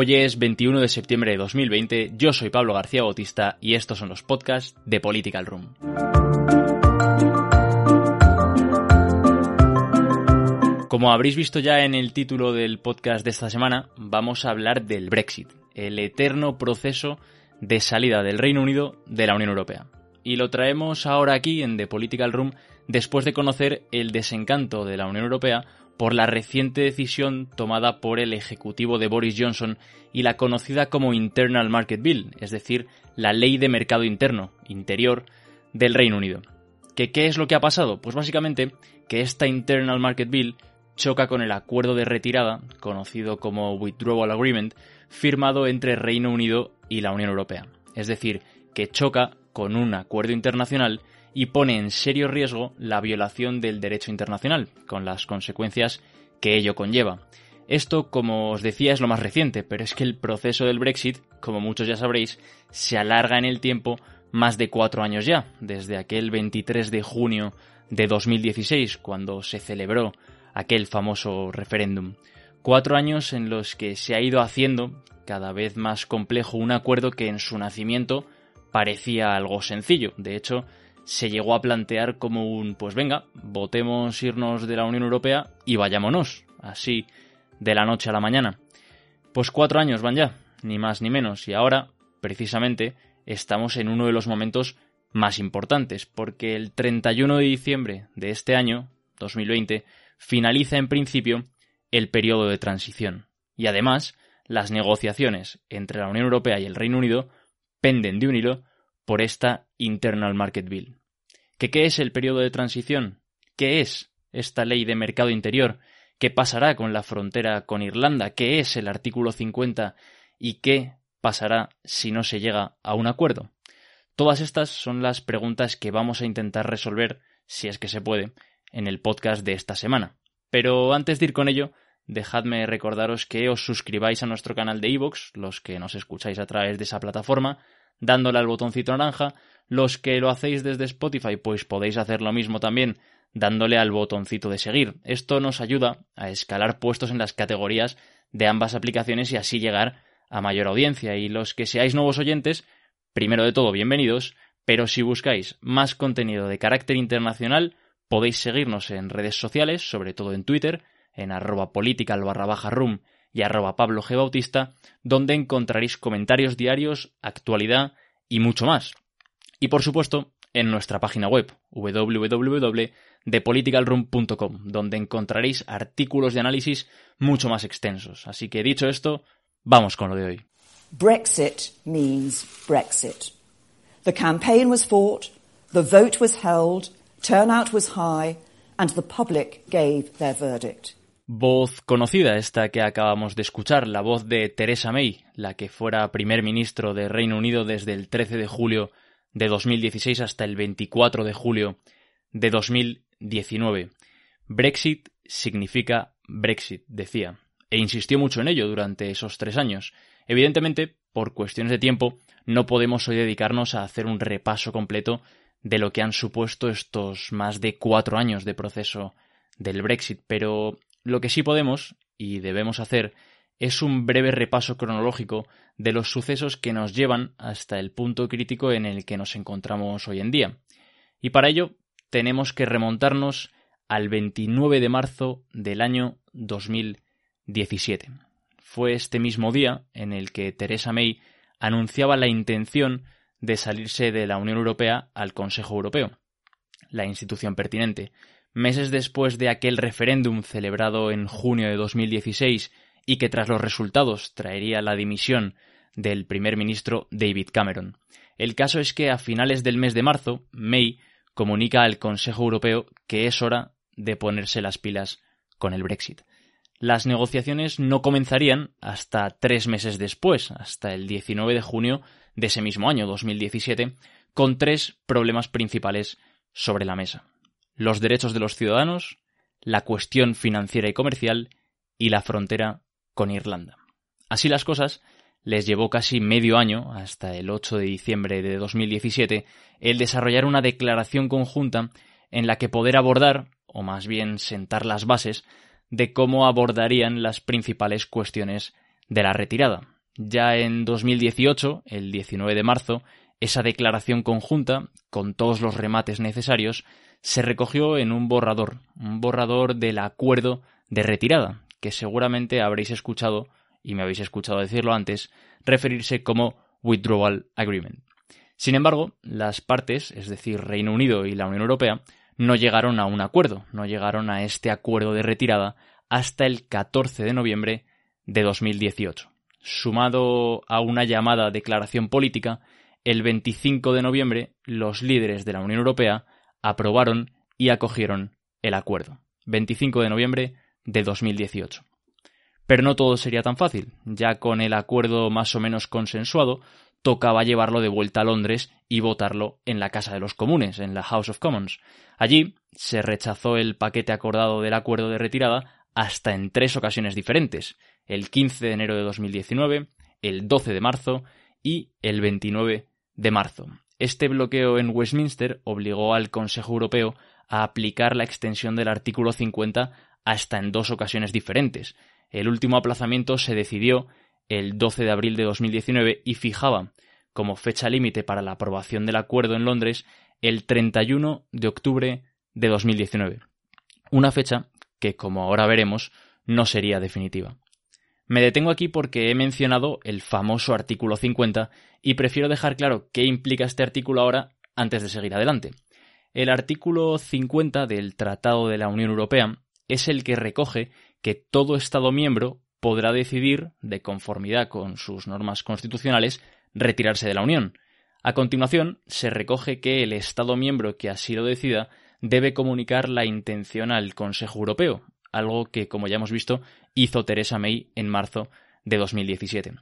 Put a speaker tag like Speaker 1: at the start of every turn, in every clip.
Speaker 1: Hoy es 21 de septiembre de 2020, yo soy Pablo García Bautista y estos son los podcasts de Political Room. Como habréis visto ya en el título del podcast de esta semana, vamos a hablar del Brexit, el eterno proceso de salida del Reino Unido de la Unión Europea. Y lo traemos ahora aquí en The Political Room después de conocer el desencanto de la Unión Europea por la reciente decisión tomada por el Ejecutivo de Boris Johnson y la conocida como Internal Market Bill, es decir, la ley de mercado interno, interior, del Reino Unido. ¿Qué, ¿Qué es lo que ha pasado? Pues básicamente que esta Internal Market Bill choca con el acuerdo de retirada, conocido como Withdrawal Agreement, firmado entre Reino Unido y la Unión Europea. Es decir, que choca con un acuerdo internacional y pone en serio riesgo la violación del derecho internacional, con las consecuencias que ello conlleva. Esto, como os decía, es lo más reciente, pero es que el proceso del Brexit, como muchos ya sabréis, se alarga en el tiempo más de cuatro años ya, desde aquel 23 de junio de 2016, cuando se celebró aquel famoso referéndum. Cuatro años en los que se ha ido haciendo cada vez más complejo un acuerdo que en su nacimiento parecía algo sencillo. De hecho, se llegó a plantear como un, pues venga, votemos irnos de la Unión Europea y vayámonos, así, de la noche a la mañana. Pues cuatro años van ya, ni más ni menos, y ahora, precisamente, estamos en uno de los momentos más importantes, porque el 31 de diciembre de este año, 2020, finaliza en principio el periodo de transición. Y además, las negociaciones entre la Unión Europea y el Reino Unido penden de un hilo por esta Internal Market Bill. ¿Qué, ¿Qué es el periodo de transición? ¿Qué es esta ley de mercado interior? ¿Qué pasará con la frontera con Irlanda? ¿Qué es el artículo 50? ¿Y qué pasará si no se llega a un acuerdo? Todas estas son las preguntas que vamos a intentar resolver, si es que se puede, en el podcast de esta semana. Pero antes de ir con ello, dejadme recordaros que os suscribáis a nuestro canal de iVoox, los que nos escucháis a través de esa plataforma, dándole al botoncito naranja, los que lo hacéis desde Spotify, pues podéis hacer lo mismo también dándole al botoncito de seguir. Esto nos ayuda a escalar puestos en las categorías de ambas aplicaciones y así llegar a mayor audiencia. Y los que seáis nuevos oyentes, primero de todo, bienvenidos, pero si buscáis más contenido de carácter internacional, podéis seguirnos en redes sociales, sobre todo en Twitter, en arroba political barra room y arroba Pablo G. Bautista, donde encontraréis comentarios diarios, actualidad y mucho más. Y por supuesto, en nuestra página web www.depoliticalroom.com, donde encontraréis artículos de análisis mucho más extensos. Así que dicho esto, vamos con lo de hoy.
Speaker 2: Brexit means Brexit. The campaign was fought, the vote was held, turnout was high, and the public gave their verdict.
Speaker 1: Voz conocida esta que acabamos de escuchar, la voz de Theresa May, la que fuera primer ministro de Reino Unido desde el 13 de julio de 2016 hasta el 24 de julio de 2019. Brexit significa Brexit, decía, e insistió mucho en ello durante esos tres años. Evidentemente, por cuestiones de tiempo, no podemos hoy dedicarnos a hacer un repaso completo de lo que han supuesto estos más de cuatro años de proceso del Brexit, pero lo que sí podemos y debemos hacer es un breve repaso cronológico de los sucesos que nos llevan hasta el punto crítico en el que nos encontramos hoy en día. Y para ello tenemos que remontarnos al 29 de marzo del año 2017. Fue este mismo día en el que Theresa May anunciaba la intención de salirse de la Unión Europea al Consejo Europeo, la institución pertinente. Meses después de aquel referéndum celebrado en junio de 2016 y que tras los resultados traería la dimisión del primer ministro David Cameron. El caso es que a finales del mes de marzo, May comunica al Consejo Europeo que es hora de ponerse las pilas con el Brexit. Las negociaciones no comenzarían hasta tres meses después, hasta el 19 de junio de ese mismo año, 2017, con tres problemas principales sobre la mesa. Los derechos de los ciudadanos, la cuestión financiera y comercial y la frontera con Irlanda. Así las cosas, les llevó casi medio año, hasta el 8 de diciembre de 2017, el desarrollar una declaración conjunta en la que poder abordar, o más bien sentar las bases, de cómo abordarían las principales cuestiones de la retirada. Ya en 2018, el 19 de marzo, esa declaración conjunta, con todos los remates necesarios, se recogió en un borrador, un borrador del acuerdo de retirada, que seguramente habréis escuchado, y me habéis escuchado decirlo antes, referirse como Withdrawal Agreement. Sin embargo, las partes, es decir, Reino Unido y la Unión Europea, no llegaron a un acuerdo, no llegaron a este acuerdo de retirada hasta el 14 de noviembre de 2018. Sumado a una llamada declaración política, el 25 de noviembre los líderes de la Unión Europea aprobaron y acogieron el acuerdo. 25 de noviembre de 2018. Pero no todo sería tan fácil. Ya con el acuerdo más o menos consensuado, tocaba llevarlo de vuelta a Londres y votarlo en la Casa de los Comunes, en la House of Commons. Allí se rechazó el paquete acordado del acuerdo de retirada hasta en tres ocasiones diferentes, el 15 de enero de 2019, el 12 de marzo y el 29 de marzo. Este bloqueo en Westminster obligó al Consejo Europeo a aplicar la extensión del artículo 50 hasta en dos ocasiones diferentes. El último aplazamiento se decidió el 12 de abril de 2019 y fijaba como fecha límite para la aprobación del acuerdo en Londres el 31 de octubre de 2019. Una fecha que, como ahora veremos, no sería definitiva. Me detengo aquí porque he mencionado el famoso artículo 50 y prefiero dejar claro qué implica este artículo ahora antes de seguir adelante. El artículo 50 del Tratado de la Unión Europea es el que recoge que todo Estado miembro podrá decidir, de conformidad con sus normas constitucionales, retirarse de la Unión. A continuación, se recoge que el Estado miembro que así lo decida debe comunicar la intención al Consejo Europeo, algo que, como ya hemos visto, hizo Theresa May en marzo de 2017.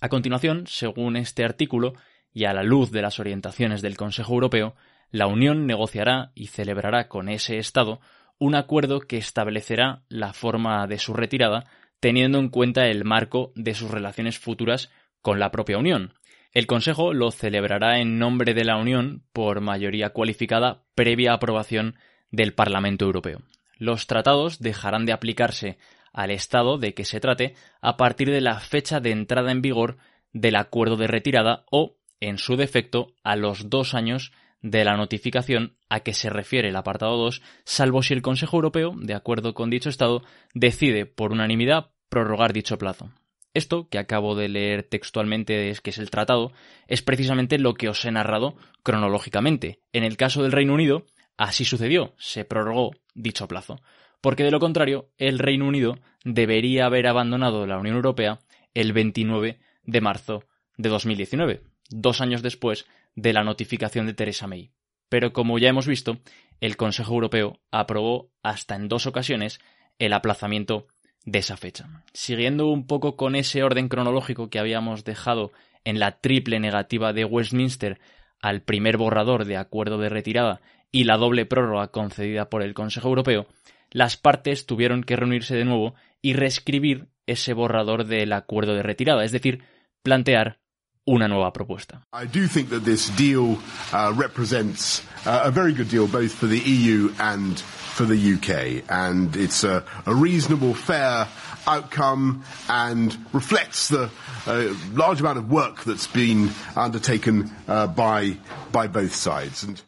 Speaker 1: A continuación, según este artículo, y a la luz de las orientaciones del Consejo Europeo, la Unión negociará y celebrará con ese Estado un acuerdo que establecerá la forma de su retirada teniendo en cuenta el marco de sus relaciones futuras con la propia Unión. El Consejo lo celebrará en nombre de la Unión por mayoría cualificada previa aprobación del Parlamento Europeo. Los tratados dejarán de aplicarse al Estado de que se trate a partir de la fecha de entrada en vigor del acuerdo de retirada o, en su defecto, a los dos años de la notificación a que se refiere el apartado 2, salvo si el Consejo Europeo, de acuerdo con dicho Estado, decide por unanimidad prorrogar dicho plazo. Esto, que acabo de leer textualmente, es que es el tratado, es precisamente lo que os he narrado cronológicamente. En el caso del Reino Unido, así sucedió, se prorrogó dicho plazo, porque de lo contrario, el Reino Unido debería haber abandonado la Unión Europea el 29 de marzo de 2019, dos años después de la notificación de Theresa May. Pero como ya hemos visto, el Consejo Europeo aprobó hasta en dos ocasiones el aplazamiento de esa fecha. Siguiendo un poco con ese orden cronológico que habíamos dejado en la triple negativa de Westminster al primer borrador de acuerdo de retirada y la doble prórroga concedida por el Consejo Europeo, las partes tuvieron que reunirse de nuevo y reescribir ese borrador del acuerdo de retirada, es decir, plantear una nueva propuesta.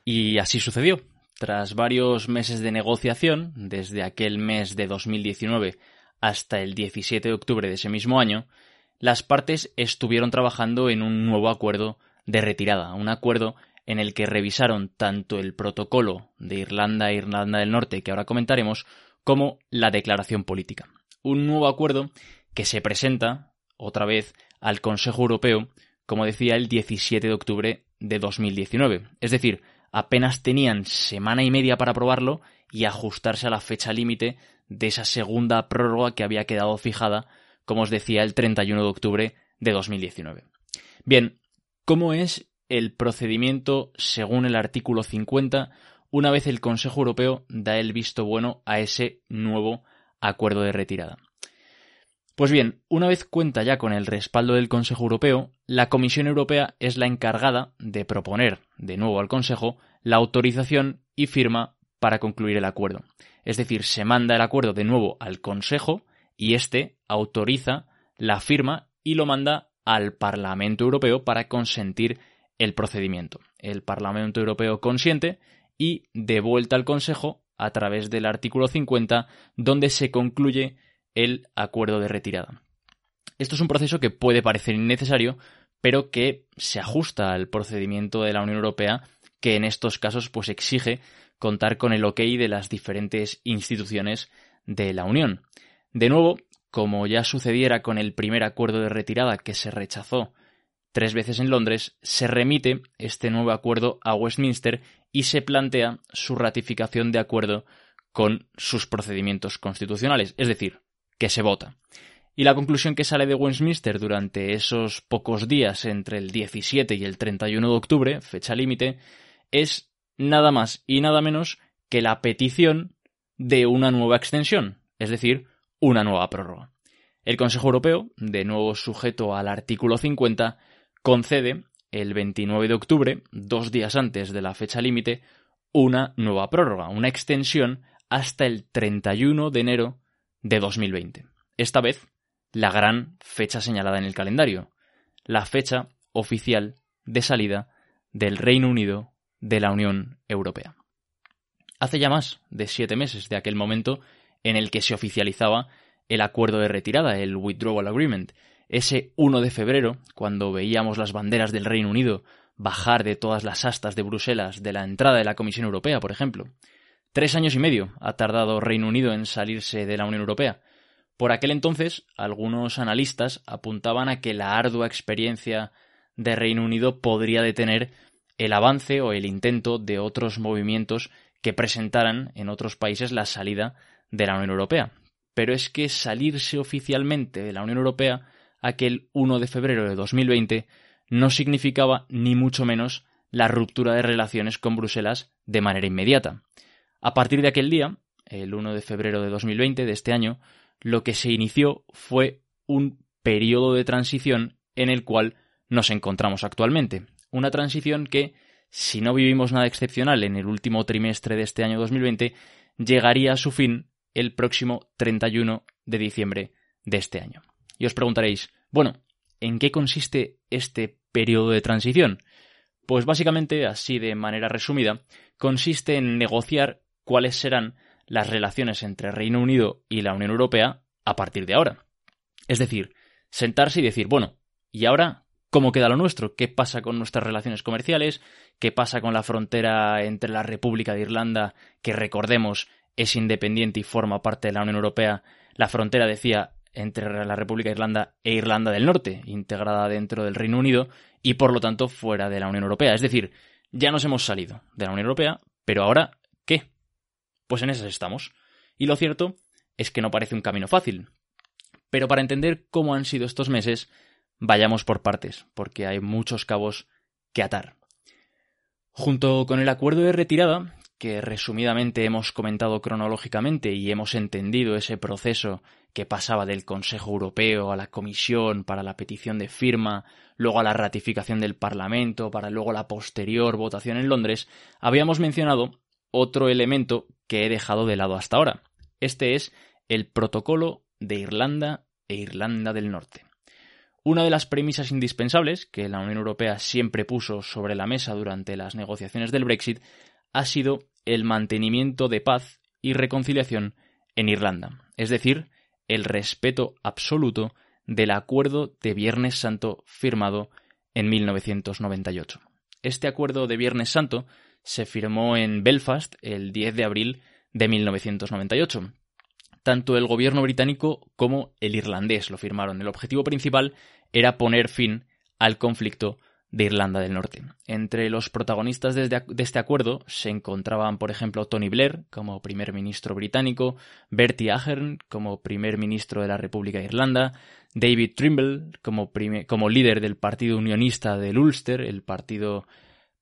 Speaker 1: Y así sucedió. Tras varios meses de negociación, desde aquel mes de 2019 hasta el 17 de octubre de ese mismo año, las partes estuvieron trabajando en un nuevo acuerdo de retirada, un acuerdo en el que revisaron tanto el protocolo de Irlanda e Irlanda del Norte que ahora comentaremos, como la declaración política. Un nuevo acuerdo que se presenta, otra vez, al Consejo Europeo como decía, el 17 de octubre de 2019. Es decir, apenas tenían semana y media para aprobarlo y ajustarse a la fecha límite de esa segunda prórroga que había quedado fijada, como os decía, el 31 de octubre de 2019. Bien, ¿cómo es el procedimiento según el artículo 50 una vez el Consejo Europeo da el visto bueno a ese nuevo acuerdo de retirada? Pues bien, una vez cuenta ya con el respaldo del Consejo Europeo, la Comisión Europea es la encargada de proponer de nuevo al Consejo la autorización y firma para concluir el acuerdo. Es decir, se manda el acuerdo de nuevo al Consejo y éste autoriza la firma y lo manda al Parlamento Europeo para consentir el procedimiento. El Parlamento Europeo consiente y de vuelta al Consejo a través del artículo 50 donde se concluye el acuerdo de retirada. Esto es un proceso que puede parecer innecesario, pero que se ajusta al procedimiento de la Unión Europea, que en estos casos pues exige contar con el ok de las diferentes instituciones de la Unión. De nuevo, como ya sucediera con el primer acuerdo de retirada que se rechazó tres veces en Londres, se remite este nuevo acuerdo a Westminster y se plantea su ratificación de acuerdo con sus procedimientos constitucionales, es decir, que se vota. Y la conclusión que sale de Westminster durante esos pocos días entre el 17 y el 31 de octubre, fecha límite, es nada más y nada menos que la petición de una nueva extensión, es decir, una nueva prórroga. El Consejo Europeo, de nuevo sujeto al artículo 50, concede el 29 de octubre, dos días antes de la fecha límite, una nueva prórroga, una extensión hasta el 31 de enero de 2020. Esta vez, la gran fecha señalada en el calendario, la fecha oficial de salida del Reino Unido de la Unión Europea. Hace ya más de siete meses de aquel momento en el que se oficializaba el acuerdo de retirada, el Withdrawal Agreement, ese 1 de febrero, cuando veíamos las banderas del Reino Unido bajar de todas las astas de Bruselas de la entrada de la Comisión Europea, por ejemplo, Tres años y medio ha tardado Reino Unido en salirse de la Unión Europea. Por aquel entonces, algunos analistas apuntaban a que la ardua experiencia de Reino Unido podría detener el avance o el intento de otros movimientos que presentaran en otros países la salida de la Unión Europea. Pero es que salirse oficialmente de la Unión Europea aquel 1 de febrero de 2020 no significaba ni mucho menos la ruptura de relaciones con Bruselas de manera inmediata. A partir de aquel día, el 1 de febrero de 2020, de este año, lo que se inició fue un periodo de transición en el cual nos encontramos actualmente. Una transición que, si no vivimos nada excepcional en el último trimestre de este año 2020, llegaría a su fin el próximo 31 de diciembre de este año. Y os preguntaréis, bueno, ¿en qué consiste este periodo de transición? Pues básicamente, así de manera resumida, consiste en negociar cuáles serán las relaciones entre Reino Unido y la Unión Europea a partir de ahora. Es decir, sentarse y decir, bueno, ¿y ahora cómo queda lo nuestro? ¿Qué pasa con nuestras relaciones comerciales? ¿Qué pasa con la frontera entre la República de Irlanda, que recordemos es independiente y forma parte de la Unión Europea? La frontera, decía, entre la República de Irlanda e Irlanda del Norte, integrada dentro del Reino Unido y por lo tanto fuera de la Unión Europea. Es decir, ya nos hemos salido de la Unión Europea, pero ahora, ¿qué? Pues en esas estamos. Y lo cierto es que no parece un camino fácil. Pero para entender cómo han sido estos meses, vayamos por partes, porque hay muchos cabos que atar. Junto con el acuerdo de retirada, que resumidamente hemos comentado cronológicamente y hemos entendido ese proceso que pasaba del Consejo Europeo a la Comisión para la petición de firma, luego a la ratificación del Parlamento, para luego la posterior votación en Londres, habíamos mencionado otro elemento que he dejado de lado hasta ahora. Este es el protocolo de Irlanda e Irlanda del Norte. Una de las premisas indispensables que la Unión Europea siempre puso sobre la mesa durante las negociaciones del Brexit ha sido el mantenimiento de paz y reconciliación en Irlanda, es decir, el respeto absoluto del acuerdo de Viernes Santo firmado en 1998. Este acuerdo de Viernes Santo se firmó en Belfast el 10 de abril de 1998. Tanto el gobierno británico como el irlandés lo firmaron. El objetivo principal era poner fin al conflicto de Irlanda del Norte. Entre los protagonistas de este acuerdo se encontraban, por ejemplo, Tony Blair como primer ministro británico, Bertie Ahern como primer ministro de la República de Irlanda, David Trimble como, líder del Partido Unionista del Ulster, el partido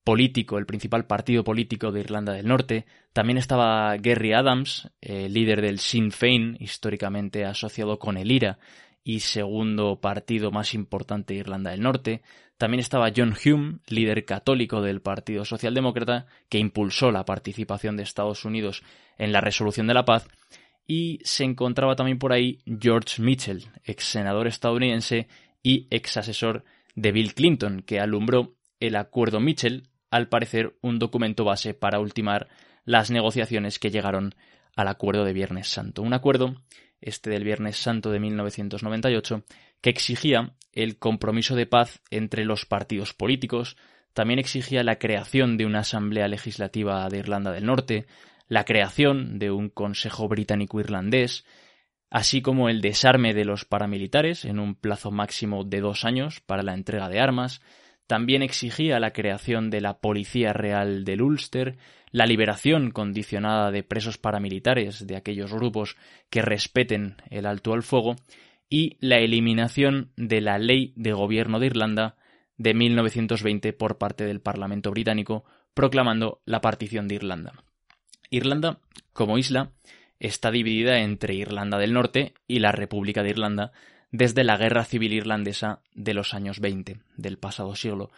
Speaker 1: político, el principal partido político de Irlanda del Norte. También estaba Gary Adams, líder del Sinn Féin, históricamente asociado con el IRA y segundo partido más importante de Irlanda del Norte. También estaba John Hume, líder católico del Partido Socialdemócrata, que impulsó la participación de Estados Unidos en la resolución de la paz. Y se encontraba también por ahí George Mitchell, ex senador estadounidense y ex asesor de Bill Clinton, que alumbró el acuerdo Mitchell, al parecer un documento base para ultimar las negociaciones que llegaron al acuerdo de Viernes Santo. Un acuerdo este del Viernes Santo de 1998, que exigía el compromiso de paz entre los partidos políticos, también exigía la creación de una Asamblea Legislativa de Irlanda del Norte, la creación de un Consejo Británico-Irlandés, así como el desarme de los paramilitares en un plazo máximo de dos años para la entrega de armas, también exigía la creación de la Policía Real del Ulster, la liberación condicionada de presos paramilitares de aquellos grupos que respeten el alto al fuego y la eliminación de la Ley de Gobierno de Irlanda de 1920 por parte del Parlamento británico, proclamando la partición de Irlanda. Irlanda, como isla, está dividida entre Irlanda del Norte y la República de Irlanda, desde la Guerra Civil Irlandesa de los años 20 del pasado siglo.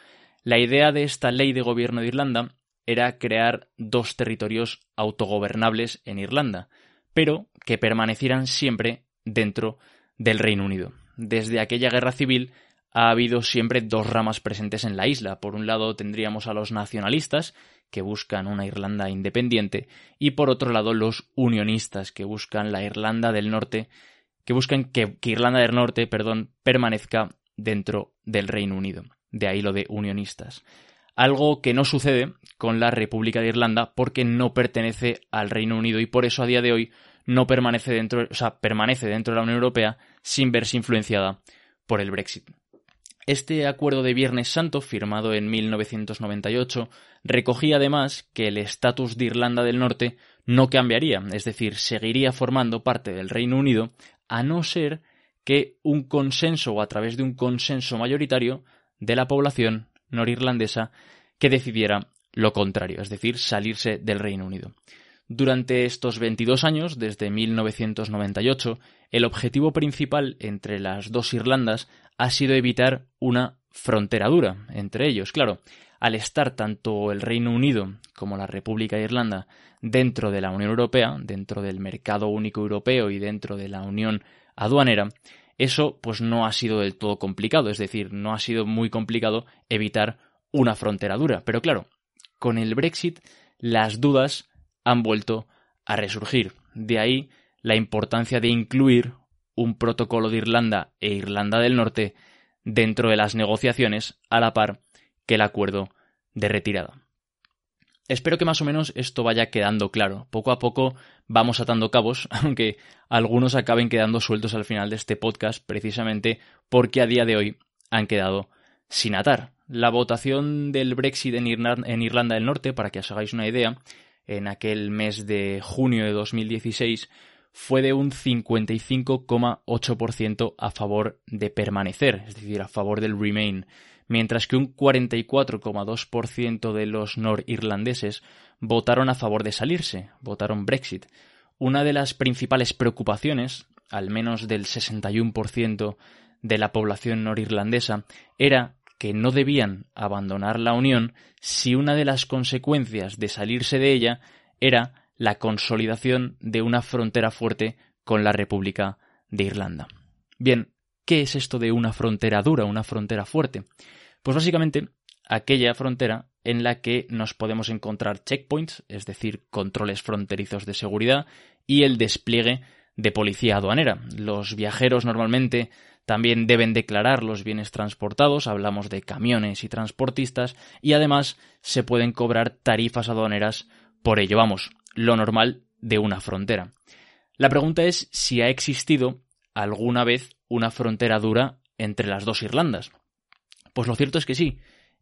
Speaker 1: La idea de esta ley de gobierno de Irlanda era crear dos territorios autogobernables en Irlanda, pero que permanecieran siempre dentro del Reino Unido. Desde aquella guerra civil ha habido siempre dos ramas presentes en la isla. Por un lado tendríamos a los nacionalistas, que buscan una Irlanda independiente, y por otro lado los unionistas, que buscan la Irlanda del Norte que buscan que, Irlanda del Norte perdón, permanezca dentro del Reino Unido. De ahí lo de unionistas. Algo que no sucede con la República de Irlanda porque no pertenece al Reino Unido y por eso a día de hoy no permanece dentro, o sea, permanece dentro de la Unión Europea sin verse influenciada por el Brexit. Este acuerdo de Viernes Santo, firmado en 1998, recogía además que el estatus de Irlanda del Norte no cambiaría, es decir, seguiría formando parte del Reino Unido a no ser que un consenso o a través de un consenso mayoritario de la población norirlandesa que decidiera lo contrario, es decir, salirse del Reino Unido. Durante estos 22 años, desde 1998, el objetivo principal entre las dos Irlandas ha sido evitar una frontera dura entre ellos. Claro, al estar tanto el Reino Unido como la República de Irlanda dentro de la Unión Europea, dentro del mercado único europeo y dentro de la Unión aduanera, eso pues no ha sido del todo complicado, es decir, no ha sido muy complicado evitar una frontera dura. Pero claro, con el Brexit las dudas han vuelto a resurgir. De ahí la importancia de incluir un protocolo de Irlanda e Irlanda del Norte dentro de las negociaciones a la par que el acuerdo de retirada. Espero que más o menos esto vaya quedando claro. Poco a poco vamos atando cabos, aunque algunos acaben quedando sueltos al final de este podcast, precisamente porque a día de hoy han quedado sin atar. La votación del Brexit en, Irlanda del Norte, para que os hagáis una idea, en aquel mes de junio de 2016 fue de un 55,8% a favor de permanecer, es decir, a favor del Remain mientras que un 44,2% de los norirlandeses votaron a favor de salirse, votaron Brexit. Una de las principales preocupaciones, al menos del 61% de la población norirlandesa, era que no debían abandonar la Unión si una de las consecuencias de salirse de ella era la consolidación de una frontera fuerte con la República de Irlanda. Bien, ¿qué es esto de una frontera dura, una frontera fuerte? Pues básicamente aquella frontera en la que nos podemos encontrar checkpoints, es decir, controles fronterizos de seguridad y el despliegue de policía aduanera. Los viajeros normalmente también deben declarar los bienes transportados, hablamos de camiones y transportistas, y además se pueden cobrar tarifas aduaneras por ello, vamos, lo normal de una frontera. La pregunta es si ha existido alguna vez una frontera dura entre las dos Irlandas. Pues lo cierto es que sí,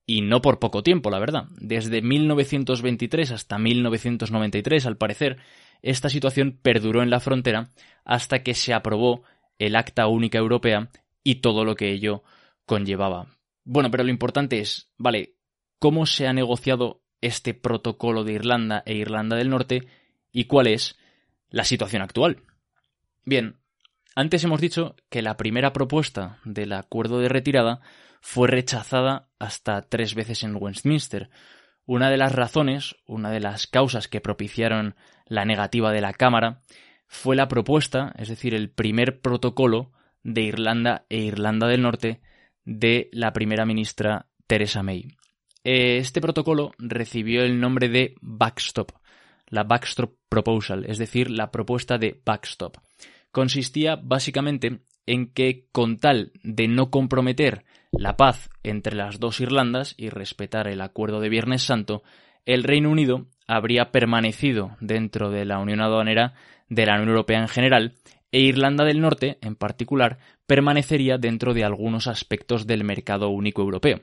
Speaker 1: y no por poco tiempo, la verdad. Desde 1923 hasta 1993, al parecer, esta situación perduró en la frontera hasta que se aprobó el Acta Única Europea y todo lo que ello conllevaba. Bueno, pero lo importante es, vale, ¿cómo se ha negociado este protocolo de Irlanda e Irlanda del Norte y cuál es la situación actual? Bien, antes hemos dicho que la primera propuesta del acuerdo de retirada fue rechazada hasta tres veces en Westminster. Una de las razones, una de las causas que propiciaron la negativa de la Cámara, fue la propuesta, es decir, el primer protocolo de Irlanda e Irlanda del Norte de la primera ministra Theresa May. Este protocolo recibió el nombre de backstop, la backstop proposal, es decir, la propuesta de backstop consistía básicamente en que con tal de no comprometer la paz entre las dos Irlandas y respetar el acuerdo de Viernes Santo, el Reino Unido habría permanecido dentro de la Unión Aduanera de la Unión Europea en general e Irlanda del Norte, en particular, permanecería dentro de algunos aspectos del mercado único europeo.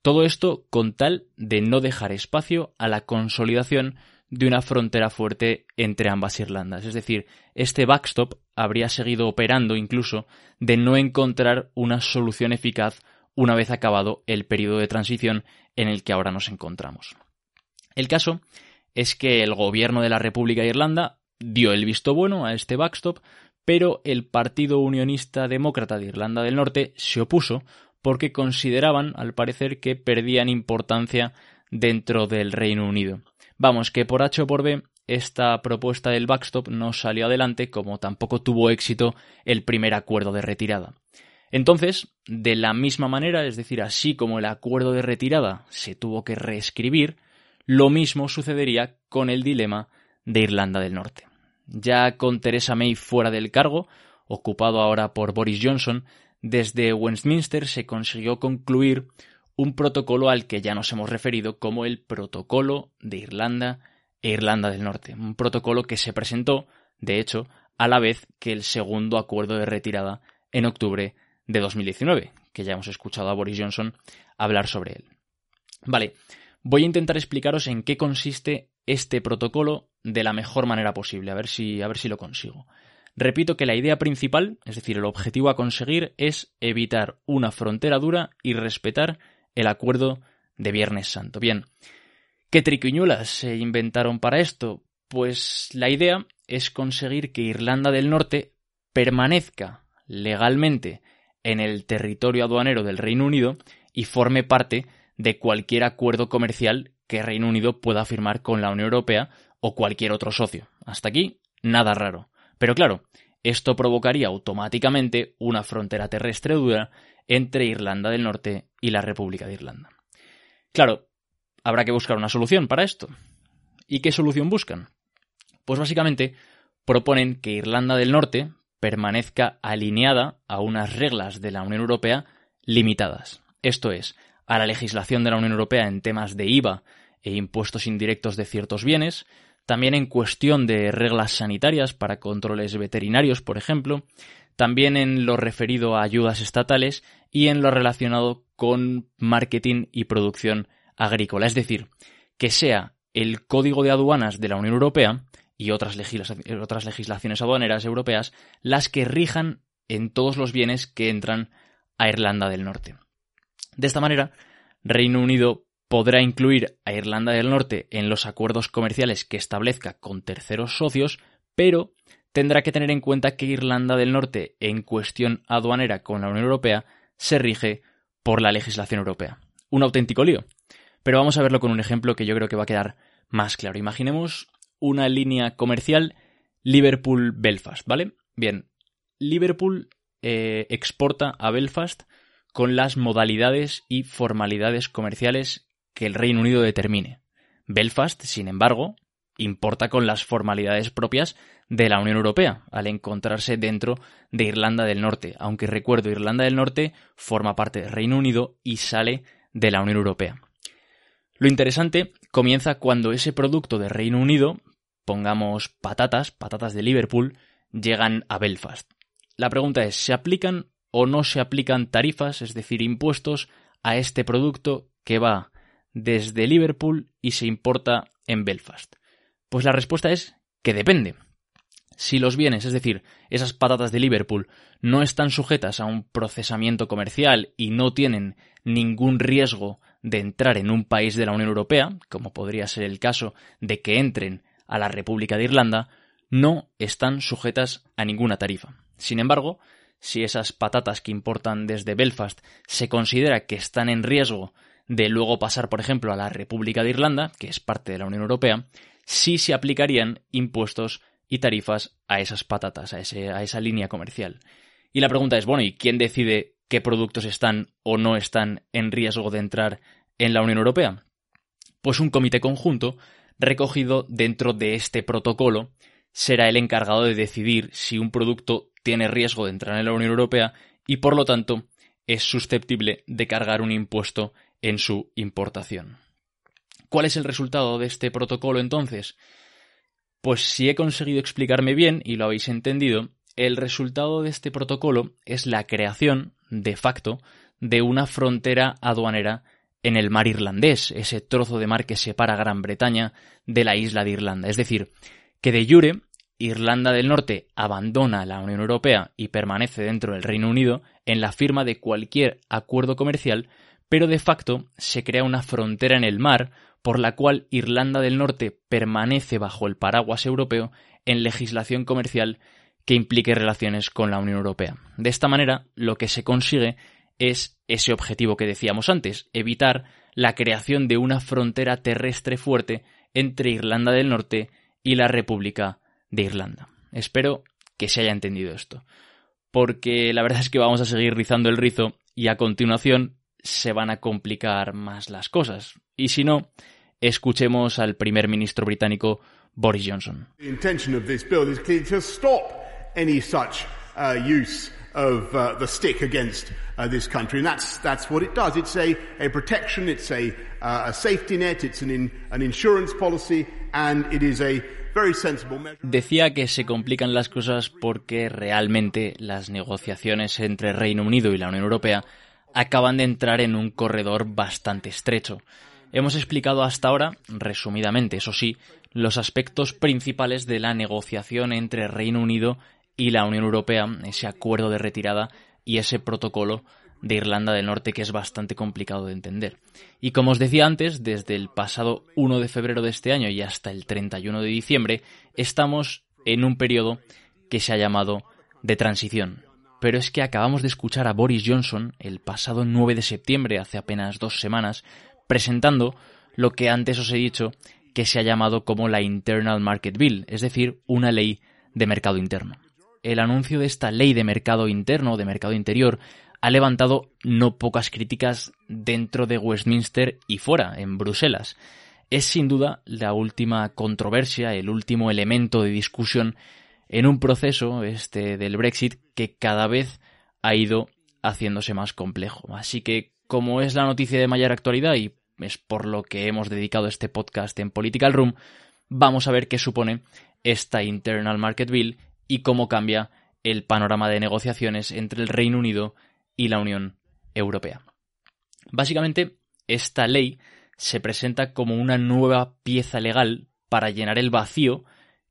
Speaker 1: Todo esto con tal de no dejar espacio a la consolidación de una frontera fuerte entre ambas Irlandas. Es decir, este backstop habría seguido operando incluso de no encontrar una solución eficaz una vez acabado el periodo de transición en el que ahora nos encontramos. El caso es que el gobierno de la República de Irlanda dio el visto bueno a este backstop, pero el Partido Unionista Demócrata de Irlanda del Norte se opuso porque consideraban, al parecer, que perdían importancia dentro del Reino Unido. Vamos, que por H o por B esta propuesta del backstop no salió adelante como tampoco tuvo éxito el primer acuerdo de retirada. Entonces, de la misma manera, es decir, así como el acuerdo de retirada se tuvo que reescribir, lo mismo sucedería con el dilema de Irlanda del Norte. Ya con Theresa May fuera del cargo, ocupado ahora por Boris Johnson, desde Westminster se consiguió concluir un protocolo al que ya nos hemos referido como el Protocolo de Irlanda e Irlanda del Norte, un protocolo que se presentó, de hecho, a la vez que el segundo acuerdo de retirada en octubre de 2019, que ya hemos escuchado a Boris Johnson hablar sobre él. Vale, voy a intentar explicaros en qué consiste este protocolo de la mejor manera posible, a ver si, a ver si lo consigo. Repito que la idea principal, es decir, el objetivo a conseguir, es evitar una frontera dura y respetar el acuerdo de Viernes Santo. Bien, ¿qué triquiñuelas se inventaron para esto? Pues la idea es conseguir que Irlanda del Norte permanezca legalmente en el territorio aduanero del Reino Unido y forme parte de cualquier acuerdo comercial que Reino Unido pueda firmar con la Unión Europea o cualquier otro socio. Hasta aquí, nada raro. Pero claro, esto provocaría automáticamente una frontera terrestre dura entre Irlanda del Norte y la República de Irlanda. Claro, habrá que buscar una solución para esto. ¿Y qué solución buscan? Pues básicamente proponen que Irlanda del Norte permanezca alineada a unas reglas de la Unión Europea limitadas. Esto es, a la legislación de la Unión Europea en temas de IVA e impuestos indirectos de ciertos bienes, también en cuestión de reglas sanitarias para controles veterinarios, por ejemplo, también en lo referido a ayudas estatales y en lo relacionado con marketing y producción agrícola. Es decir, que sea el Código de Aduanas de la Unión Europea y otras, otras legislaciones aduaneras europeas las que rijan en todos los bienes que entran a Irlanda del Norte. De esta manera, Reino Unido podrá incluir a Irlanda del Norte en los acuerdos comerciales que establezca con terceros socios, pero tendrá que tener en cuenta que Irlanda del Norte, en cuestión aduanera con la Unión Europea, se rige por la legislación europea. Un auténtico lío. Pero vamos a verlo con un ejemplo que yo creo que va a quedar más claro. Imaginemos una línea comercial Liverpool-Belfast, ¿vale? Bien, Liverpool eh, exporta a Belfast con las modalidades y formalidades comerciales que el Reino Unido determine. Belfast, sin embargo, importa con las formalidades propias de la Unión Europea, al encontrarse dentro de Irlanda del Norte, aunque recuerdo, Irlanda del Norte forma parte del Reino Unido y sale de la Unión Europea. Lo interesante comienza cuando ese producto de Reino Unido, pongamos patatas, patatas de Liverpool, llegan a Belfast. La pregunta es, ¿se aplican o no se aplican tarifas, es decir, impuestos, a este producto que va desde Liverpool y se importa en Belfast? Pues la respuesta es que depende. Si los bienes, es decir, esas patatas de Liverpool, no están sujetas a un procesamiento comercial y no tienen ningún riesgo de entrar en un país de la Unión Europea, como podría ser el caso de que entren a la República de Irlanda, no están sujetas a ninguna tarifa. Sin embargo, si esas patatas que importan desde Belfast se considera que están en riesgo de luego pasar, por ejemplo, a la República de Irlanda, que es parte de la Unión Europea, sí se aplicarían impuestos y tarifas a esas patatas, a, a esa línea comercial. Y la pregunta es, bueno, ¿y quién decide qué productos están o no están en riesgo de entrar en la Unión Europea? Pues un comité conjunto recogido dentro de este protocolo será el encargado de decidir si un producto tiene riesgo de entrar en la Unión Europea y por lo tanto es susceptible de cargar un impuesto en su importación. ¿Cuál es el resultado de este protocolo entonces? Pues si he conseguido explicarme bien y lo habéis entendido, el resultado de este protocolo es la creación, de facto, de una frontera aduanera en el mar irlandés, ese trozo de mar que separa Gran Bretaña de la isla de Irlanda. Es decir, que de jure Irlanda del Norte abandona la Unión Europea y permanece dentro del Reino Unido en la firma de cualquier acuerdo comercial, pero de facto se crea una frontera en el mar por la cual Irlanda del Norte permanece bajo el paraguas europeo en legislación comercial que implique relaciones con la Unión Europea. De esta manera, lo que se consigue es ese objetivo que decíamos antes, evitar la creación de una frontera terrestre fuerte entre Irlanda del Norte y la República de Irlanda. Espero que se haya entendido esto, porque la verdad es que vamos a seguir rizando el rizo y a continuación se van a complicar más las cosas. Y si no, escuchemos al primer ministro británico Boris Johnson.
Speaker 3: of uh, the stick against uh, this country. And that's, that's what it does. It's a, a protection, it's a, uh, a safety net, it's an, in, an insurance policy, and it is a very sensible measure.
Speaker 1: Decía que se complican las cosas porque realmente las negociaciones entre Reino Unido y la Unión Europea acaban de entrar en un corredor bastante estrecho. Hemos explicado hasta ahora, resumidamente, eso sí, los aspectos principales de la negociación entre Reino Unido y la Unión Europea, ese acuerdo de retirada y ese protocolo de Irlanda del Norte que es bastante complicado de entender. Y como os decía antes, desde el pasado 1 de febrero de este año y hasta el 31 de diciembre, estamos en un periodo que se ha llamado de transición. Pero es que acabamos de escuchar a Boris Johnson el pasado 9 de septiembre, hace apenas dos semanas, presentando lo que antes os he dicho que se ha llamado como la Internal Market Bill, es decir, una ley de mercado interno el anuncio de esta ley de mercado interno, de mercado interior, ha levantado no pocas críticas dentro de Westminster y fuera, en Bruselas. Es sin duda la última controversia, el último elemento de discusión en un proceso, este del Brexit, que cada vez ha ido haciéndose más complejo. Así que, como es la noticia de mayor actualidad y es por lo que hemos dedicado este podcast en Political Room, vamos a ver qué supone esta Internal Market Bill y cómo cambia el panorama de negociaciones entre el Reino Unido y la Unión Europea. Básicamente, esta ley se presenta como una nueva pieza legal para llenar el vacío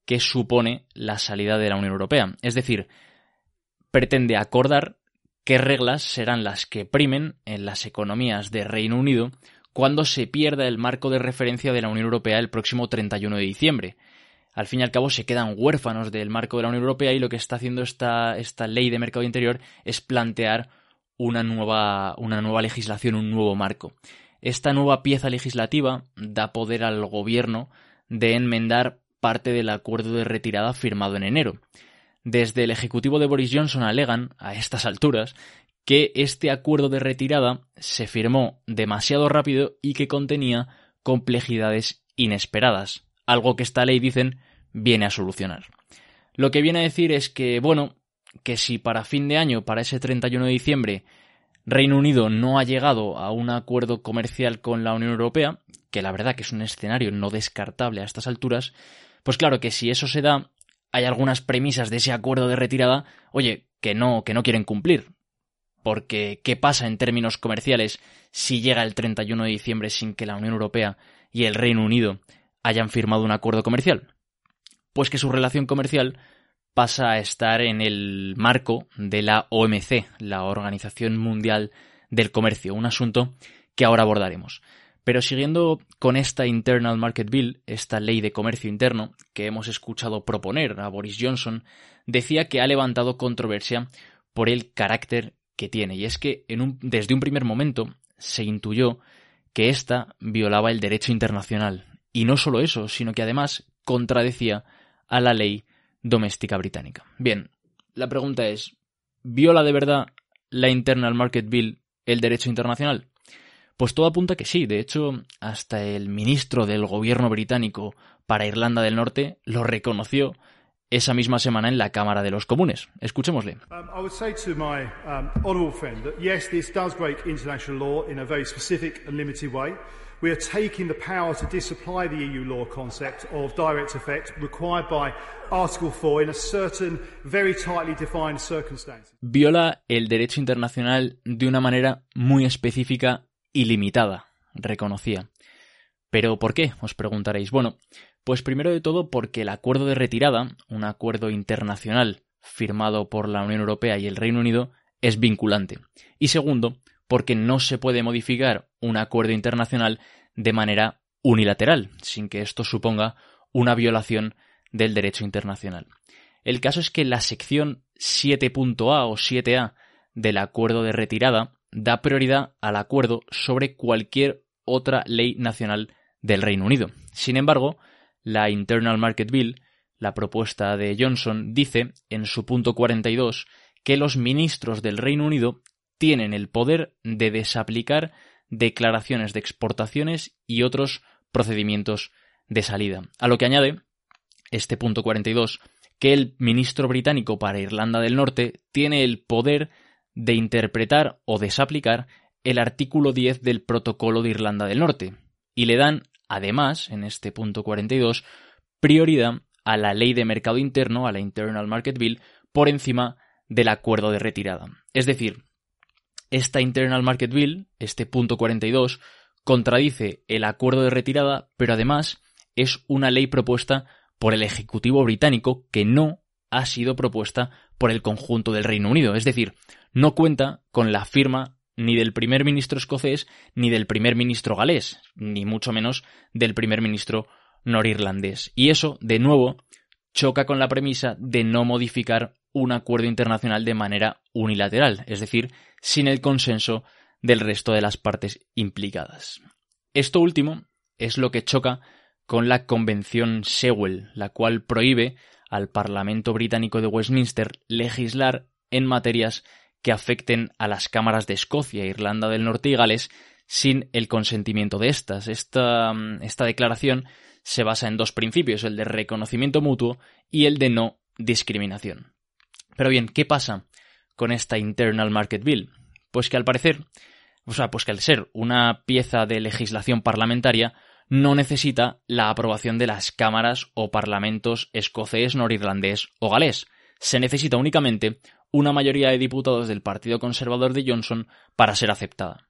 Speaker 1: que supone la salida de la Unión Europea. Es decir, pretende acordar qué reglas serán las que primen en las economías de Reino Unido cuando se pierda el marco de referencia de la Unión Europea el próximo 31 de diciembre, al fin y al cabo se quedan huérfanos del marco de la Unión Europea y lo que está haciendo esta, esta ley de mercado interior es plantear una nueva, una nueva legislación, un nuevo marco. Esta nueva pieza legislativa da poder al gobierno de enmendar parte del acuerdo de retirada firmado en enero. Desde el Ejecutivo de Boris Johnson alegan, a estas alturas, que este acuerdo de retirada se firmó demasiado rápido y que contenía complejidades inesperadas, algo que esta ley, dicen, viene a solucionar. Lo que viene a decir es que, bueno, que si para fin de año, para ese 31 de diciembre, Reino Unido no ha llegado a un acuerdo comercial con la Unión Europea, que la verdad que es un escenario no descartable a estas alturas, pues claro que si eso se da, hay algunas premisas de ese acuerdo de retirada, oye, que no, que no quieren cumplir. porque ¿qué pasa en términos comerciales si llega el 31 de diciembre sin que la Unión Europea y el Reino Unido hayan firmado un acuerdo comercial? Pues que su relación comercial pasa a estar en el marco de la OMC, la Organización Mundial del Comercio, un asunto que ahora abordaremos. Pero siguiendo con esta Internal Market Bill, esta ley de comercio interno que hemos escuchado proponer a Boris Johnson, decía que ha levantado controversia por el carácter que tiene. Y es que desde un primer momento se intuyó que ésta violaba el derecho internacional. Y no solo eso, sino que además contradecía a la ley doméstica británica. Bien, la pregunta es, ¿viola de verdad la Internal Market Bill el derecho internacional? Pues todo apunta que sí. De hecho, hasta el ministro del gobierno británico para Irlanda del Norte lo reconoció esa misma semana en la Cámara de los Comunes. Escuchémosle. Um, um. We are taking the power to disapply the EU law concept of direct effect required by Article 4 in a certain very tightly defined circumstances. Viola el derecho internacional de una manera muy específica y limitada, reconocía. ¿Pero por qué? os preguntaréis. Bueno, pues primero de todo porque el acuerdo de retirada, un acuerdo internacional firmado por la Unión Europea y el Reino Unido, es vinculante. Y segundo, porque no se puede modificar un acuerdo internacional de manera unilateral, sin que esto suponga una violación del derecho internacional. El caso es que la sección 7.a o 7a del acuerdo de retirada da prioridad al acuerdo sobre cualquier otra ley nacional del Reino Unido. Sin embargo, la Internal Market Bill, la propuesta de Johnson, dice en su punto 42 que los ministros del Reino Unido tienen el poder de desaplicar declaraciones de exportaciones y otros procedimientos de salida. A lo que añade este punto 42 que el ministro británico para Irlanda del Norte tiene el poder de interpretar o desaplicar el artículo 10 del Protocolo de Irlanda del Norte y le dan Además, en este punto 42, prioridad a la ley de mercado interno, a la Internal Market Bill, por encima del acuerdo de retirada. Es decir, esta Internal Market Bill, este punto 42, contradice el acuerdo de retirada, pero además es una ley propuesta por el Ejecutivo británico que no ha sido propuesta por el conjunto del Reino Unido. Es decir, no cuenta con la firma ni del primer ministro escocés ni del primer ministro galés, ni mucho menos del primer ministro norirlandés. Y eso, de nuevo, choca con la premisa de no modificar un acuerdo internacional de manera unilateral, es decir, sin el consenso del resto de las partes implicadas. Esto último es lo que choca con la Convención Sewell, la cual prohíbe al Parlamento británico de Westminster legislar en materias que afecten a las cámaras de Escocia, Irlanda del Norte y Gales sin el consentimiento de estas. Esta, esta declaración se basa en dos principios, el de reconocimiento mutuo y el de no discriminación. Pero bien, ¿qué pasa con esta Internal Market Bill? Pues que al parecer, o sea, pues que al ser una pieza de legislación parlamentaria, no necesita la aprobación de las cámaras o parlamentos escocés, norirlandés o galés. Se necesita únicamente una mayoría de diputados del Partido Conservador de Johnson para ser aceptada.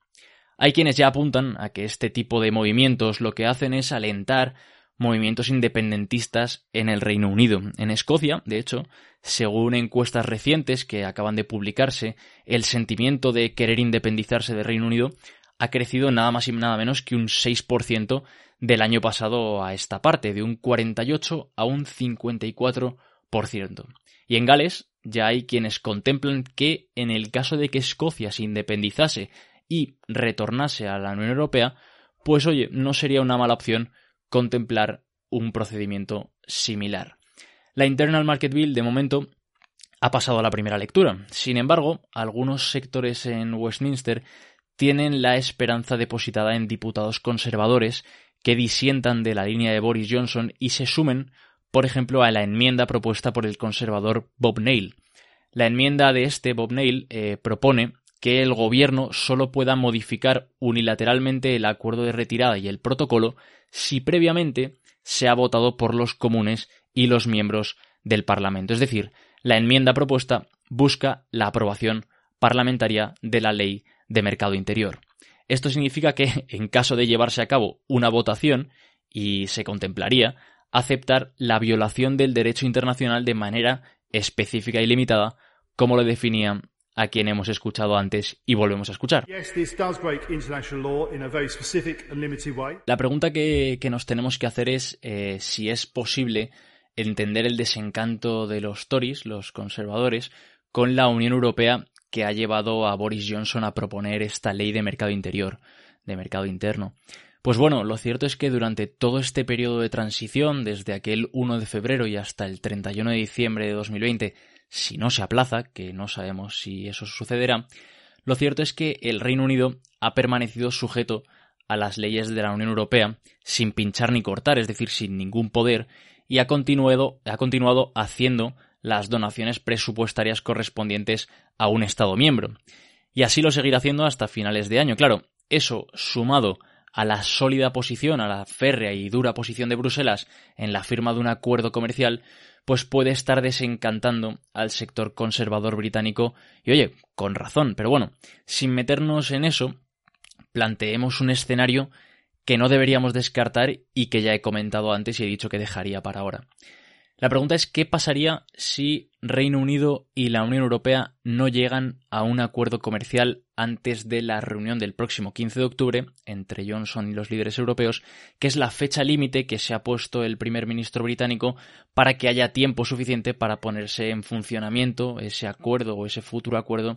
Speaker 1: Hay quienes ya apuntan a que este tipo de movimientos lo que hacen es alentar movimientos independentistas en el Reino Unido. En Escocia, de hecho, según encuestas recientes que acaban de publicarse, el sentimiento de querer independizarse del Reino Unido ha crecido nada más y nada menos que un 6% del año pasado a esta parte, de un 48 a un 54%. Y en Gales, ya hay quienes contemplan que en el caso de que Escocia se independizase y retornase a la Unión Europea, pues oye, no sería una mala opción contemplar un procedimiento similar. La Internal Market Bill, de momento, ha pasado a la primera lectura. Sin embargo, algunos sectores en Westminster tienen la esperanza depositada en diputados conservadores que disientan de la línea de Boris Johnson y se sumen por ejemplo, a la enmienda propuesta por el conservador Bob Neil. La enmienda de este Bob Neil eh, propone que el gobierno solo pueda modificar unilateralmente el acuerdo de retirada y el protocolo si previamente se ha votado por los comunes y los miembros del Parlamento. Es decir, la enmienda propuesta busca la aprobación parlamentaria de la ley de mercado interior. Esto significa que, en caso de llevarse a cabo una votación, y se contemplaría, aceptar la violación del derecho internacional de manera específica y limitada, como lo definía a quien hemos escuchado antes y volvemos a escuchar. La pregunta que, nos tenemos que hacer es eh, si es posible entender el desencanto de los Tories, los conservadores, con la Unión Europea que ha llevado a Boris Johnson a proponer esta ley de mercado interior, de mercado interno. Pues bueno, lo cierto es que durante todo este periodo de transición, desde aquel 1 de febrero y hasta el 31 de diciembre de 2020, si no se aplaza, que no sabemos si eso sucederá, lo cierto es que el Reino Unido ha permanecido sujeto a las leyes de la Unión Europea sin pinchar ni cortar, es decir, sin ningún poder, y ha continuado, ha continuado haciendo las donaciones presupuestarias correspondientes a un Estado miembro. Y así lo seguirá haciendo hasta finales de año. Claro, eso sumado a la sólida posición, a la férrea y dura posición de Bruselas en la firma de un acuerdo comercial, pues puede estar desencantando al sector conservador británico y oye, con razón, pero bueno, sin meternos en eso, planteemos un escenario que no deberíamos descartar y que ya he comentado antes y he dicho que dejaría para ahora. La pregunta es qué pasaría si Reino Unido y la Unión Europea no llegan a un acuerdo comercial antes de la reunión del próximo 15 de octubre entre Johnson y los líderes europeos, que es la fecha límite que se ha puesto el primer ministro británico para que haya tiempo suficiente para ponerse en funcionamiento ese acuerdo o ese futuro acuerdo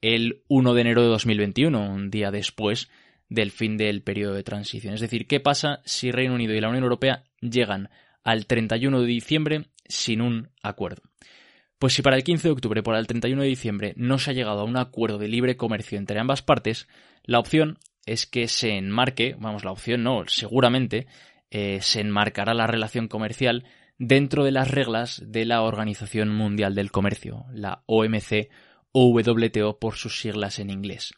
Speaker 1: el 1 de enero de 2021, un día después del fin del periodo de transición. Es decir, ¿qué pasa si Reino Unido y la Unión Europea llegan al 31 de diciembre sin un acuerdo. Pues si para el 15 de octubre por el 31 de diciembre no se ha llegado a un acuerdo de libre comercio entre ambas partes, la opción es que se enmarque, vamos, la opción no, seguramente eh, se enmarcará la relación comercial dentro de las reglas de la Organización Mundial del Comercio, la OMC o WTO por sus siglas en inglés.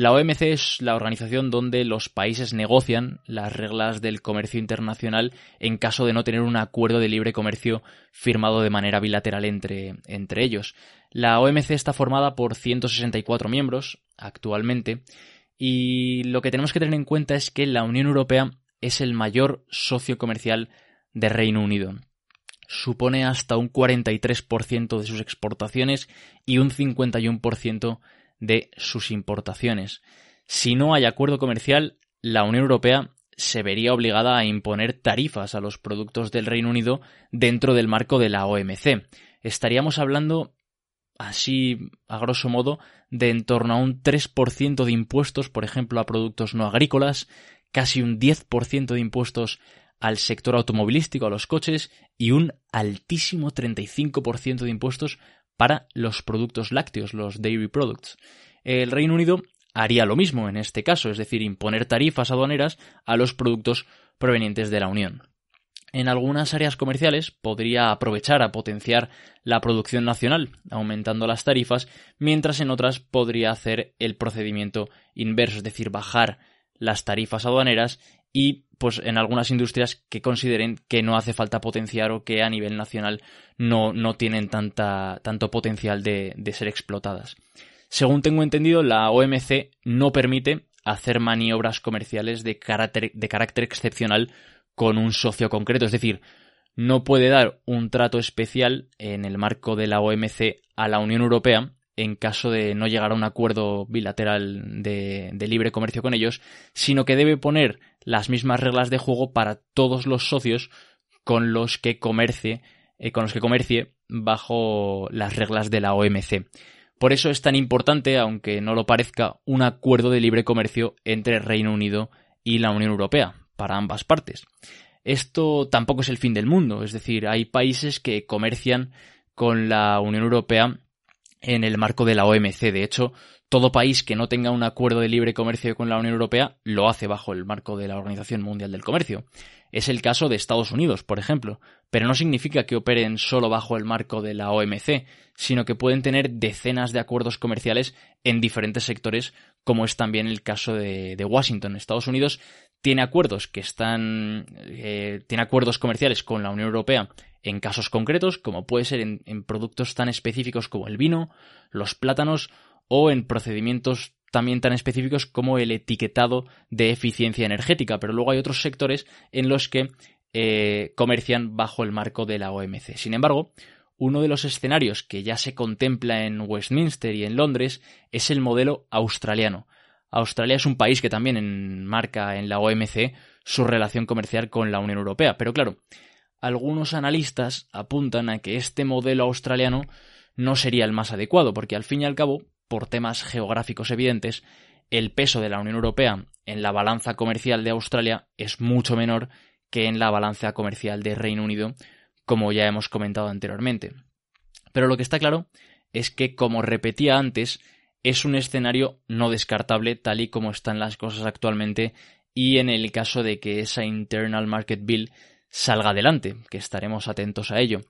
Speaker 1: La OMC es la organización donde los países negocian las reglas del comercio internacional en caso de no tener un acuerdo de libre comercio firmado de manera bilateral entre, entre ellos. La OMC está formada por 164 miembros actualmente y lo que tenemos que tener en cuenta es que la Unión Europea es el mayor socio comercial de Reino Unido supone hasta un 43% de sus exportaciones y un 51% de sus importaciones. Si no hay acuerdo comercial, la Unión Europea se vería obligada a imponer tarifas a los productos del Reino Unido dentro del marco de la OMC. Estaríamos hablando, así a grosso modo, de en torno a un 3% de impuestos, por ejemplo, a productos no agrícolas, casi un 10% de impuestos al sector automovilístico, a los coches, y un altísimo 35% de impuestos para los productos lácteos, los dairy products. El Reino Unido haría lo mismo en este caso, es decir, imponer tarifas aduaneras a los productos provenientes de la Unión. En algunas áreas comerciales podría aprovechar a potenciar la producción nacional, aumentando las tarifas, mientras en otras podría hacer el procedimiento inverso, es decir, bajar las tarifas aduaneras y pues en algunas industrias que consideren que no hace falta potenciar o que a nivel nacional no, no tienen tanta, tanto potencial de, de ser explotadas. Según tengo entendido, la OMC no permite hacer maniobras comerciales de carácter, de carácter excepcional con un socio concreto, es decir, no puede dar un trato especial en el marco de la OMC a la Unión Europea en caso de no llegar a un acuerdo bilateral de, libre comercio con ellos, sino que debe poner las mismas reglas de juego para todos los socios con los que comercie, eh, con los que comercie bajo las reglas de la OMC. Por eso es tan importante, aunque no lo parezca, un acuerdo de libre comercio entre Reino Unido y la Unión Europea, para ambas partes. Esto tampoco es el fin del mundo, es decir, hay países que comercian con la Unión Europea en el marco de la OMC. De hecho, todo país que no tenga un acuerdo de libre comercio con la Unión Europea lo hace bajo el marco de la Organización Mundial del Comercio. Es el caso de Estados Unidos, por ejemplo, pero no significa que operen solo bajo el marco de la OMC, sino que pueden tener decenas de acuerdos comerciales en diferentes sectores, como es también el caso de, Washington. Estados Unidos tiene acuerdos que están eh, tiene acuerdos comerciales con la Unión Europea en casos concretos, como puede ser en, productos tan específicos como el vino, los plátanos o en procedimientos también tan específicos como el etiquetado de eficiencia energética, pero luego hay otros sectores en los que eh, comercian bajo el marco de la OMC. Sin embargo, uno de los escenarios que ya se contempla en Westminster y en Londres es el modelo australiano. Australia es un país que también enmarca en la OMC su relación comercial con la Unión Europea, pero claro, algunos analistas apuntan a que este modelo australiano no sería el más adecuado, porque al fin y al cabo por temas geográficos evidentes, el peso de la Unión Europea en la balanza comercial de Australia es mucho menor que en la balanza comercial de Reino Unido, como ya hemos comentado anteriormente. Pero lo que está claro es que, como repetía antes, es un escenario no descartable tal y como están las cosas actualmente y en el caso de que esa Internal Market Bill salga adelante, que estaremos atentos a ello.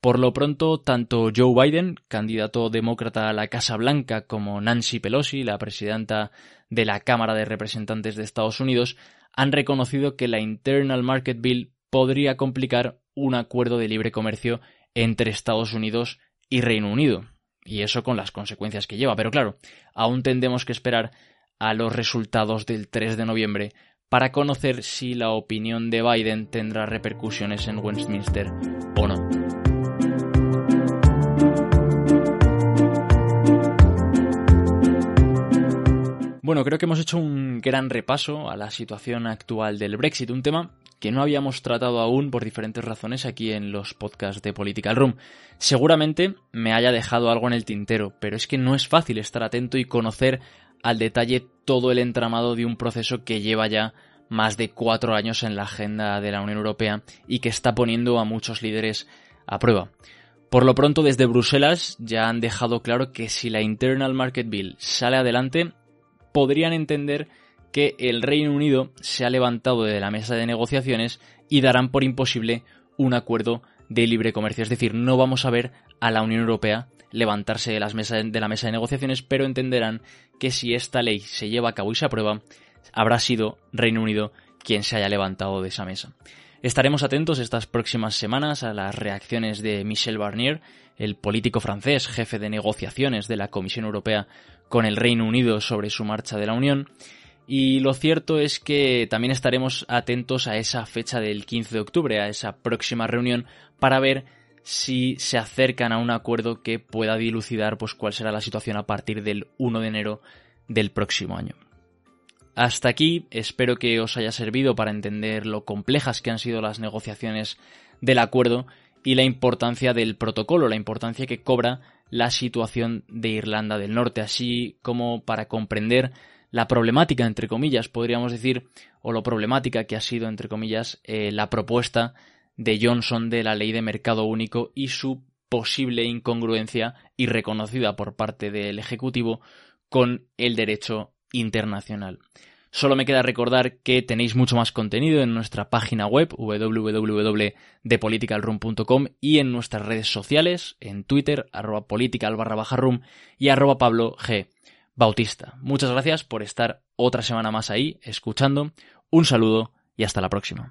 Speaker 1: Por lo pronto, tanto Joe Biden, candidato demócrata a la Casa Blanca, como Nancy Pelosi, la presidenta de la Cámara de Representantes de Estados Unidos, han reconocido que la Internal Market Bill podría complicar un acuerdo de libre comercio entre Estados Unidos y Reino Unido. Y eso con las consecuencias que lleva. Pero claro, aún tendremos que esperar a los resultados del 3 de noviembre para conocer si la opinión de Biden tendrá repercusiones en Westminster o no. Bueno, creo que hemos hecho un gran repaso a la situación actual del Brexit, un tema que no habíamos tratado aún por diferentes razones aquí en los podcasts de Political Room. Seguramente me haya dejado algo en el tintero, pero es que no es fácil estar atento y conocer al detalle todo el entramado de un proceso que lleva ya más de cuatro años en la agenda de la Unión Europea y que está poniendo a muchos líderes a prueba. Por lo pronto, desde Bruselas ya han dejado claro que si la Internal Market Bill sale adelante, podrían entender que el Reino Unido se ha levantado de la mesa de negociaciones y darán por imposible un acuerdo de libre comercio. Es decir, no vamos a ver a la Unión Europea levantarse de, las de la mesa de negociaciones, pero entenderán que si esta ley se lleva a cabo y se aprueba, habrá sido Reino Unido quien se haya levantado de esa mesa. Estaremos atentos estas próximas semanas a las reacciones de Michel Barnier, el político francés, jefe de negociaciones de la Comisión Europea con el Reino Unido sobre su marcha de la Unión. Y lo cierto es que también estaremos atentos a esa fecha del 15 de octubre, a esa próxima reunión, para ver si se acercan a un acuerdo que pueda dilucidar pues cuál será la situación a partir del 1 de enero del próximo año. Hasta aquí, espero que os haya servido para entender lo complejas que han sido las negociaciones del acuerdo y la importancia del protocolo, la importancia que cobra la situación de Irlanda del Norte, así como para comprender la problemática, entre comillas, podríamos decir, o lo problemática que ha sido, entre comillas, eh, la propuesta de Johnson de la ley de mercado único y su posible incongruencia y reconocida por parte del Ejecutivo con el derecho internacional. Solo me queda recordar que tenéis mucho más contenido en nuestra página web www.depoliticalroom.com y en nuestras redes sociales, en Twitter, arroba political barra baja room y arroba Pablo G. Bautista. Muchas gracias por estar otra semana más ahí, escuchando. Un saludo y hasta la próxima.